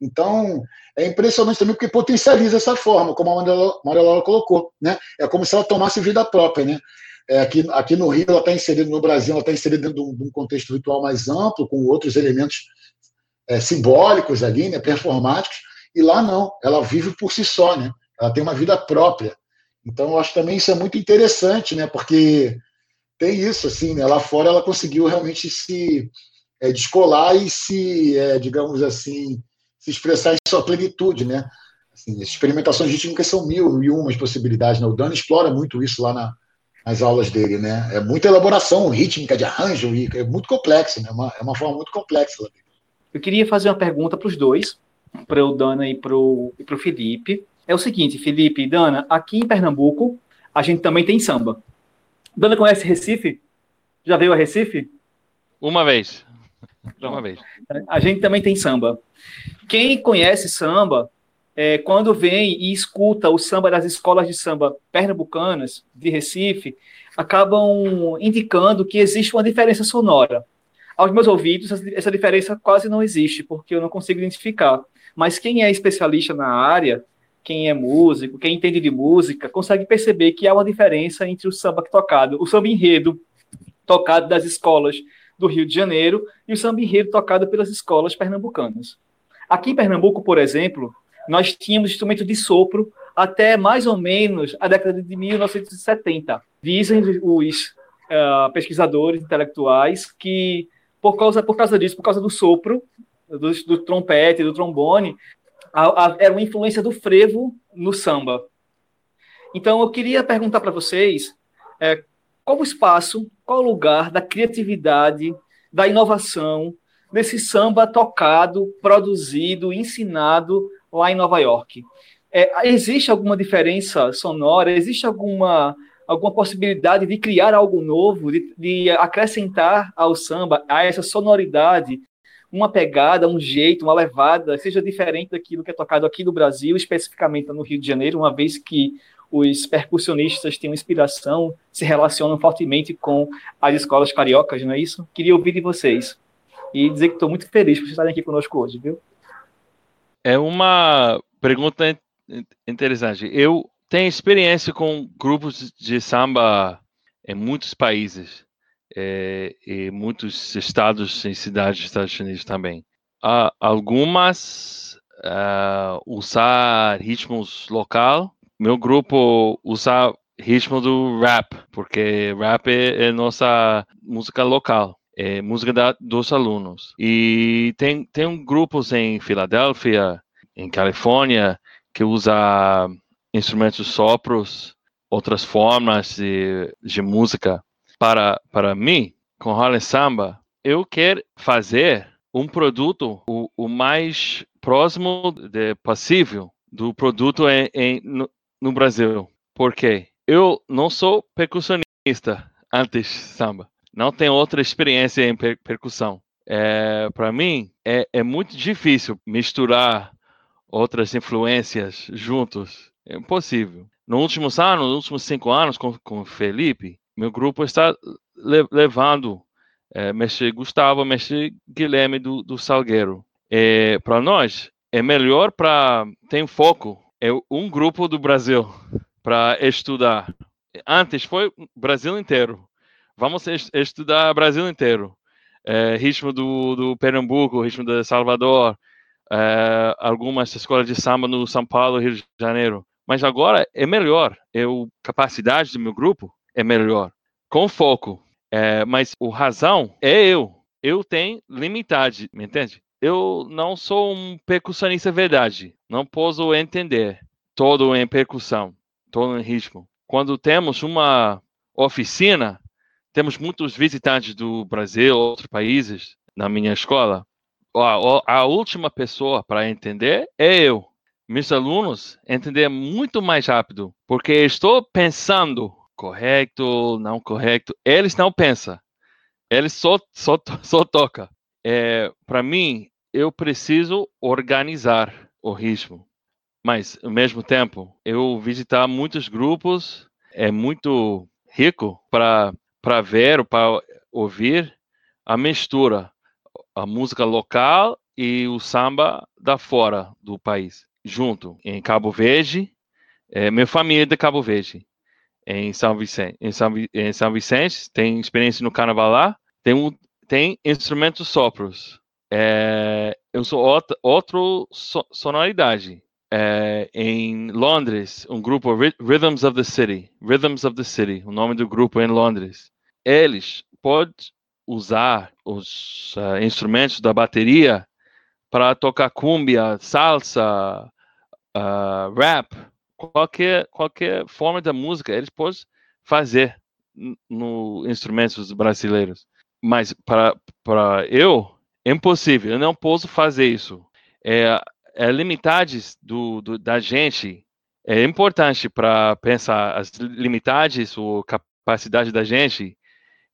Então, é impressionante também porque potencializa essa forma, como a Maria Laura colocou, né? É como se ela tomasse vida própria, né? É, aqui, aqui no Rio, ela está inserida, no Brasil, ela está inserida dentro de um, de um, contexto ritual mais amplo, com outros elementos é, simbólicos ali, né, performáticos, e lá não, ela vive por si só, né? Ela tem uma vida própria. Então, eu acho também isso é muito interessante, né? Porque tem isso, assim, né? Lá fora ela conseguiu realmente se é, descolar e se, é, digamos assim, se expressar em sua plenitude, né? Assim, as experimentações rítmicas são mil e umas possibilidades, né? O Dano explora muito isso lá na, nas aulas dele, né? É muita elaboração rítmica de arranjo e é muito complexo, né? É uma, é uma forma muito complexa. Eu queria fazer uma pergunta para os dois, para o Dana e para o Felipe. É o seguinte, Felipe e Dana, aqui em Pernambuco a gente também tem samba. Dana conhece Recife? Já veio a Recife? Uma vez. Uma vez. A gente também tem samba. Quem conhece samba, é, quando vem e escuta o samba das escolas de samba pernambucanas, de Recife, acabam indicando que existe uma diferença sonora. Aos meus ouvidos, essa diferença quase não existe, porque eu não consigo identificar. Mas quem é especialista na área, quem é músico, quem entende de música, consegue perceber que há uma diferença entre o samba tocado, o samba enredo tocado das escolas do Rio de Janeiro e o samba enredo tocado pelas escolas pernambucanas. Aqui em Pernambuco, por exemplo, nós tínhamos instrumento de sopro até mais ou menos a década de 1970. Dizem os uh, pesquisadores intelectuais que, por causa, por causa disso, por causa do sopro, do, do trompete, do trombone, a, a, era uma influência do frevo no samba. Então, eu queria perguntar para vocês é, qual o espaço, qual o lugar da criatividade, da inovação nesse samba tocado, produzido, ensinado lá em Nova York? É, existe alguma diferença sonora? Existe alguma alguma possibilidade de criar algo novo, de, de, acrescentar ao samba, a essa sonoridade, uma pegada, um jeito, uma levada, seja diferente daquilo que é tocado aqui no Brasil, especificamente no Rio de Janeiro, uma vez que os percussionistas têm uma inspiração, se relacionam fortemente com as escolas cariocas, não é isso? Queria ouvir de vocês e dizer que estou muito feliz por vocês estarem aqui conosco hoje, viu? É uma pergunta interessante. Eu tenho experiência com grupos de samba em muitos países é, e muitos estados e cidades dos Estados Unidos também. Uh, algumas uh, usar ritmos local meu grupo usa ritmo do rap, porque rap é, é nossa música local, é música da, dos alunos. E tem, tem grupos em Filadélfia, em Califórnia, que usa instrumentos sopros, outras formas de, de música. Para, para mim, com Harlem Samba, eu quero fazer um produto o, o mais próximo de possível do produto em, em no, no, Brasil. Por quê? Eu não sou percussionista antes samba. Não tenho outra experiência em per percussão. É, Para mim, é, é muito difícil misturar outras influências juntos. É impossível. Nos últimos anos, nos últimos cinco anos, com, com Felipe, meu grupo está le levando é, mestre Gustavo, mestre Guilherme do, do Salgueiro. É, para nós, é melhor para ter foco é um grupo do Brasil para estudar. Antes foi Brasil inteiro. Vamos estudar Brasil inteiro. É, ritmo do, do Pernambuco, ritmo de Salvador, é, algumas escolas de samba no São Paulo, Rio de Janeiro. Mas agora é melhor. Eu capacidade do meu grupo é melhor, com foco. É, mas o razão é eu. Eu tenho limitade, me entende? Eu não sou um percussionista verdade. Não posso entender todo em percussão, todo em ritmo. Quando temos uma oficina, temos muitos visitantes do Brasil, outros países, na minha escola. A, a última pessoa para entender é eu. Meus alunos entender muito mais rápido, porque estou pensando correto, não correto. Eles não pensam. Eles só, só, <laughs> só toca. É, Para mim, eu preciso organizar o ritmo. Mas, ao mesmo tempo, eu visitar muitos grupos é muito rico para ver, para ouvir a mistura, a música local e o samba da fora do país, junto. Em Cabo Verde, é, minha família é de Cabo Verde em São Vicente. Em São, em São Vicente, tem experiência no carnaval lá, tem, um, tem instrumentos sopros. É, eu sou outra, outro so, sonoridade. É, em Londres, um grupo Rhythms of the City, Rhythms of the City, o nome do grupo em Londres. Eles podem usar os uh, instrumentos da bateria para tocar cumbia, salsa, uh, rap, qualquer, qualquer forma da música eles podem fazer no instrumentos brasileiros. Mas para, para eu, é impossível, eu não posso fazer isso. É, é limitadas do, do, da gente é importante para pensar as limitadas ou capacidade da gente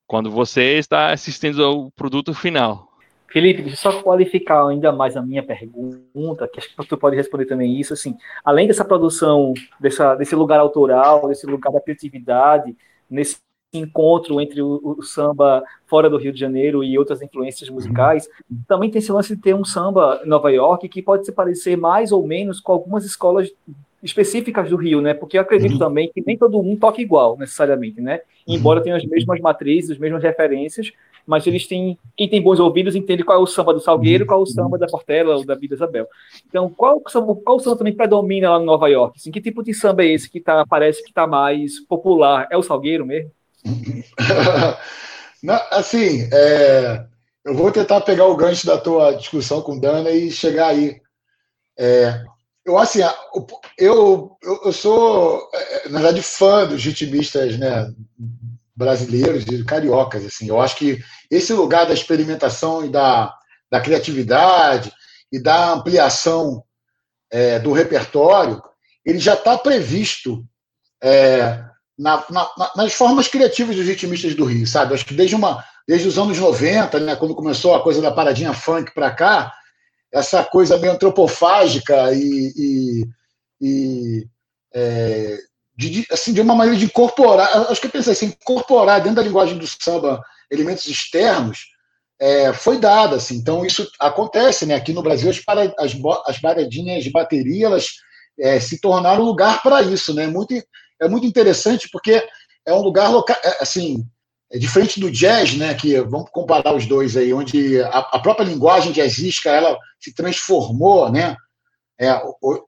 quando você está assistindo ao produto final. Felipe, deixa eu só qualificar ainda mais a minha pergunta, que acho que tu pode responder também isso, assim, além dessa produção, dessa, desse lugar autoral, desse lugar da criatividade, nesse encontro entre o, o, samba fora do Rio de Janeiro e outras influências musicais, também tem esse lance de ter um samba em Nova York que pode se parecer mais ou menos com algumas escolas específicas do Rio, né? Porque eu acredito uhum. também que nem todo mundo toca igual, necessariamente, né? Embora tenha as mesmas matrizes, as mesmas referências, mas eles têm, quem tem bons ouvidos entende qual é o samba do Salgueiro, qual é o samba da Portela ou da Vida Isabel. Então, qual, qual samba também predomina lá no Nova York? Assim, que tipo de samba é esse que tá, parece que está mais popular? É o Salgueiro mesmo? <laughs> Não, assim, é, eu vou tentar pegar o gancho da tua discussão com Dana e chegar aí. É, eu, assim, eu, eu, eu sou, é, na verdade, fã dos ritmistas né, brasileiros e cariocas. Assim. Eu acho que esse lugar da experimentação e da, da criatividade e da ampliação é, do repertório, ele já está previsto é, na, na, nas formas criativas dos ritmistas do Rio, sabe? Acho que desde, uma, desde os anos 90, né, quando começou a coisa da paradinha funk para cá, essa coisa meio antropofágica e, e, e é, de, assim, de uma maneira de incorporar, acho que eu pensei assim, incorporar dentro da linguagem do samba elementos externos, é, foi dada. Assim. Então, isso acontece. Né? Aqui no Brasil, as, as, as paradinhas de bateria elas, é, se tornaram lugar para isso. Né? Muito, é muito interessante porque é um lugar local, é, assim, é diferente do jazz, né? Que vamos comparar os dois aí, onde a, a própria linguagem jazzística ela se transformou, né? É,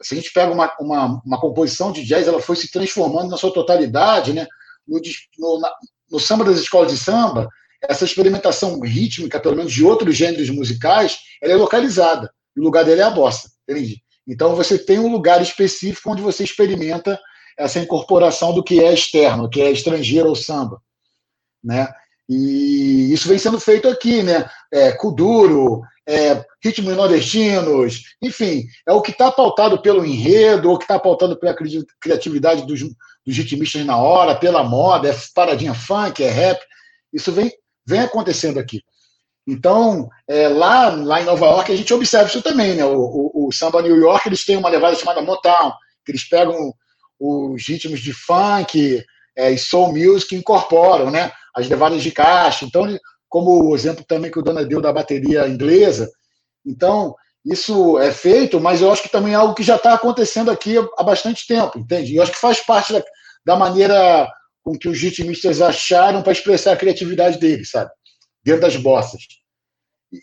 se a gente pega uma, uma, uma, composição de jazz, ela foi se transformando na sua totalidade, né? No, no, na, no, samba das escolas de samba, essa experimentação rítmica, pelo menos de outros gêneros musicais, ela é localizada. o lugar dela é a bossa, entende? Então você tem um lugar específico onde você experimenta essa incorporação do que é externo, que é estrangeiro ao samba, né? E isso vem sendo feito aqui, né? É, Kuduro, é, ritmos nordestinos, enfim, é o que está pautado pelo enredo, ou que está pautado pela criatividade dos, dos ritmistas na hora, pela moda, é paradinha funk, é rap. Isso vem, vem acontecendo aqui. Então, é, lá, lá em Nova York, a gente observa isso também, né? O, o, o, samba New York, eles têm uma levada chamada Motown, que eles pegam os ritmos de funk é, e soul music e incorporam, né? As levadas de caixa. Então, como o exemplo também que o Dona deu da bateria inglesa. Então, isso é feito, mas eu acho que também é algo que já está acontecendo aqui há bastante tempo, entende? E eu acho que faz parte da, da maneira com que os ritmistas acharam para expressar a criatividade deles, sabe? Dentro das bossas.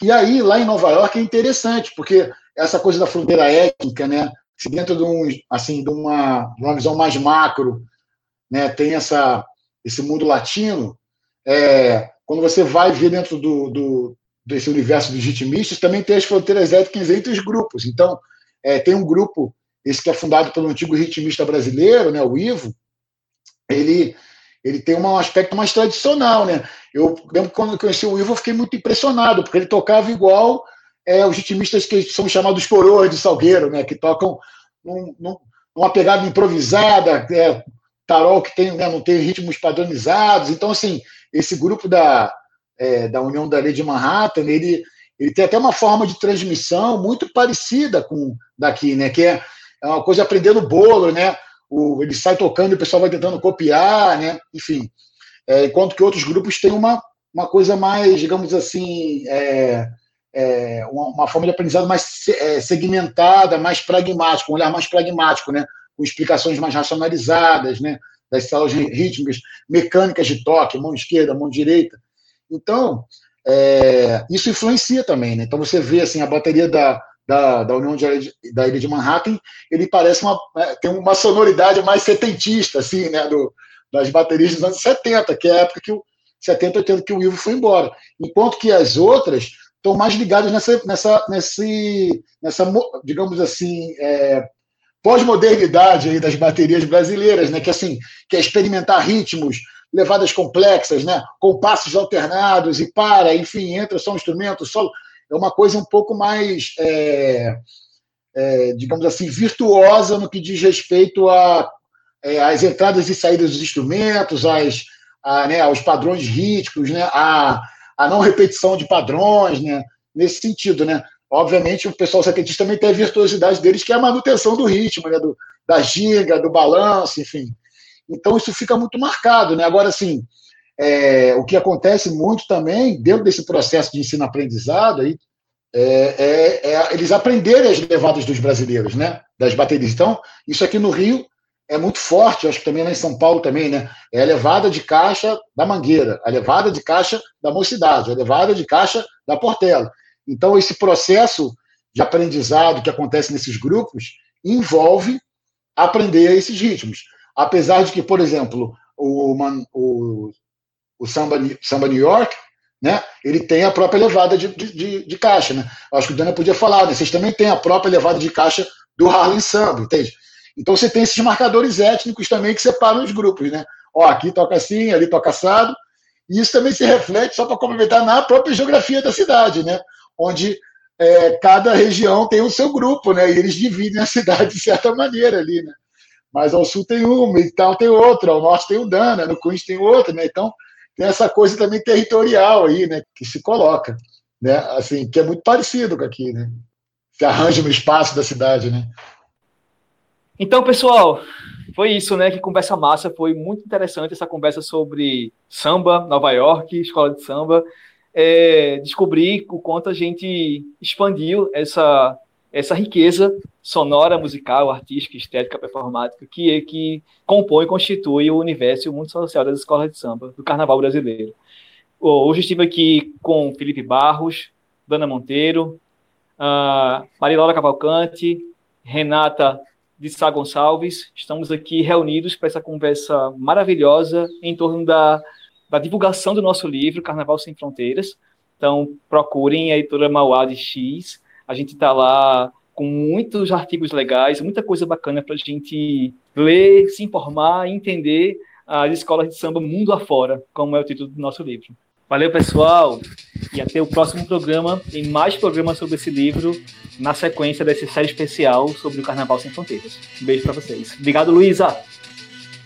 E aí, lá em Nova York, é interessante, porque essa coisa da fronteira étnica, né? Se dentro de, um, assim, de, uma, de uma visão mais macro, né, tem essa, esse mundo latino, é, quando você vai ver dentro do, do, desse universo dos ritmistas, também tem as fronteiras étnicas entre os grupos. Então, é, tem um grupo, esse que é fundado pelo antigo ritmista brasileiro, né, o Ivo, ele, ele tem um aspecto mais tradicional. Né? Eu lembro que quando eu conheci o Ivo, eu fiquei muito impressionado, porque ele tocava igual é, os ritmistas que são chamados coroas de Salgueiro, né, que tocam num, num, numa pegada improvisada, é, tarol que tem, né, não tem ritmos padronizados. Então, assim, esse grupo da, é, da União da Lei de Manhattan, ele, ele tem até uma forma de transmissão muito parecida com daqui, né? Que é, é uma coisa de aprender no bolo, né? O, ele sai tocando e o pessoal vai tentando copiar, né? Enfim. É, enquanto que outros grupos têm uma, uma coisa mais, digamos assim, é, é, uma, uma, forma de aprendizado mais é, segmentada, mais pragmática, um olhar mais pragmático, né? Com explicações mais racionalizadas, né? Das salas rítmicas, mecânicas de toque, mão esquerda, mão direita. Então, é, isso influencia também. Né? Então, você vê assim, a bateria da, da, da União de, da Ilha de Manhattan, ele parece uma, é, tem uma sonoridade mais setentista, assim, né? Do, das baterias dos anos 70, que é a época que o 70, 80 que o Ivo foi embora. Enquanto que as outras estão mais ligadas nessa, nessa, nesse, nessa digamos assim, é, pós-modernidade aí das baterias brasileiras, né? Que assim, que é experimentar ritmos, levadas complexas, né? Compassos alternados e para, enfim, entra só um instrumento, é uma coisa um pouco mais, é, é, digamos assim, virtuosa no que diz respeito a, é, às entradas e saídas dos instrumentos, às, a, né, aos padrões rítmicos, né? A, a não repetição de padrões, né? Nesse sentido, né? Obviamente, o pessoal setentista também tem a virtuosidade deles, que é a manutenção do ritmo, né? do, da giga, do balanço, enfim. Então, isso fica muito marcado. Né? Agora, assim, é, o que acontece muito também, dentro desse processo de ensino-aprendizado, aí, é, é, é, eles aprenderem as levadas dos brasileiros, né? das baterias. Então, isso aqui no Rio é muito forte, acho que também lá em São Paulo também, né? É a levada de caixa da Mangueira, a levada de caixa da Mocidade, a levada de caixa da Portela. Então, esse processo de aprendizado que acontece nesses grupos envolve aprender esses ritmos. Apesar de que, por exemplo, o, o, o samba, samba New York, né, ele tem a própria levada de, de, de caixa. Né? Acho que o Dana podia falar, né? vocês também têm a própria levada de caixa do Harlem Samba, entende? Então você tem esses marcadores étnicos também que separam os grupos. Né? Ó, aqui toca assim, ali toca assado. E isso também se reflete, só para complementar, na própria geografia da cidade. Né? Onde é, cada região tem o seu grupo, né? E eles dividem a cidade de certa maneira ali, né? Mas ao sul tem uma, e tal tem outra, ao norte tem o Dana, no Queens tem outra, né? Então tem essa coisa também territorial aí, né? Que se coloca, né? Assim, que é muito parecido com aqui, né? Se arranja no espaço da cidade, né? Então, pessoal, foi isso, né? Que conversa massa, foi muito interessante essa conversa sobre samba, Nova York, escola de samba é, descobrir o quanto a gente expandiu essa, essa riqueza sonora, musical, artística, estética, performática que, é, que compõe e constitui o universo e o mundo social das escolas de samba, do carnaval brasileiro. Hoje estive aqui com Felipe Barros, Dana Monteiro, uh, Marilola Cavalcante, Renata de Sá Gonçalves. Estamos aqui reunidos para essa conversa maravilhosa em torno da da divulgação do nosso livro, Carnaval Sem Fronteiras. Então, procurem a editora Mauá de X. A gente está lá com muitos artigos legais, muita coisa bacana para a gente ler, se informar e entender as escolas de samba mundo afora, como é o título do nosso livro. Valeu, pessoal. E até o próximo programa. Tem mais programas sobre esse livro na sequência dessa série especial sobre o Carnaval Sem Fronteiras. Um beijo para vocês. Obrigado, Luísa.